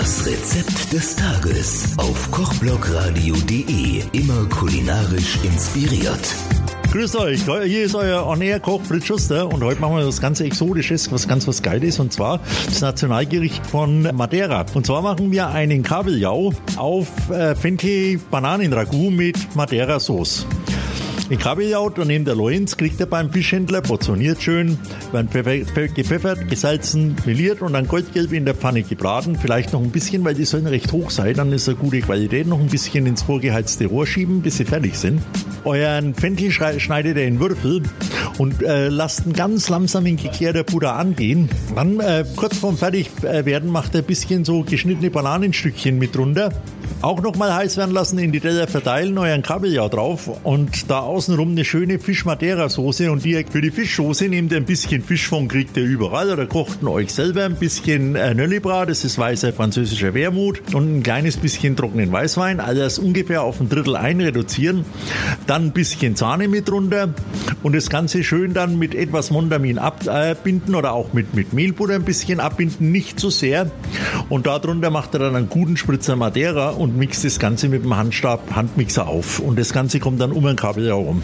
Das Rezept des Tages auf kochblogradio.de. Immer kulinarisch inspiriert. Grüßt euch, hier ist euer On-Air-Koch Fritz Schuster und heute machen wir was ganz Exotisches, was ganz was Geiles und zwar das Nationalgericht von Madeira. Und zwar machen wir einen Kabeljau auf äh, Fenchel-Bananen-Ragout mit Madeira-Sauce. Den Kabeljau daneben der Lorenz kriegt er beim Fischhändler, portioniert schön, wird gepfeffert, gesalzen, meliert und dann goldgelb in der Pfanne gebraten. Vielleicht noch ein bisschen, weil die sollen recht hoch sein, dann ist er gute Qualität. Noch ein bisschen ins vorgeheizte Rohr schieben, bis sie fertig sind. Euren Fenchel schneidet ihr in Würfel und äh, lasst ihn ganz langsam in geklärter Butter angehen. Dann äh, kurz vorm Fertigwerden macht er ein bisschen so geschnittene Bananenstückchen mit runter. Auch nochmal heiß werden lassen, in die Teller verteilen, euren Kabeljau drauf. Und da außenrum eine schöne Fisch-Madeira-Soße. Und die, für die Fischsoße nehmt ihr ein bisschen Fischfond, kriegt ihr überall. Oder kocht ihn euch selber ein bisschen äh, Nöllibrat, das ist weißer französischer Wermut. Und ein kleines bisschen trockenen Weißwein, alles ungefähr auf ein Drittel einreduzieren, dann ein bisschen Sahne mit runter und das Ganze schön dann mit etwas Mondamin abbinden oder auch mit, mit Mehlbutter ein bisschen abbinden, nicht zu so sehr und darunter macht er dann einen guten Spritzer Madeira und mixt das Ganze mit dem Handstab, Handmixer auf. Und das Ganze kommt dann um ein Kabeljau rum.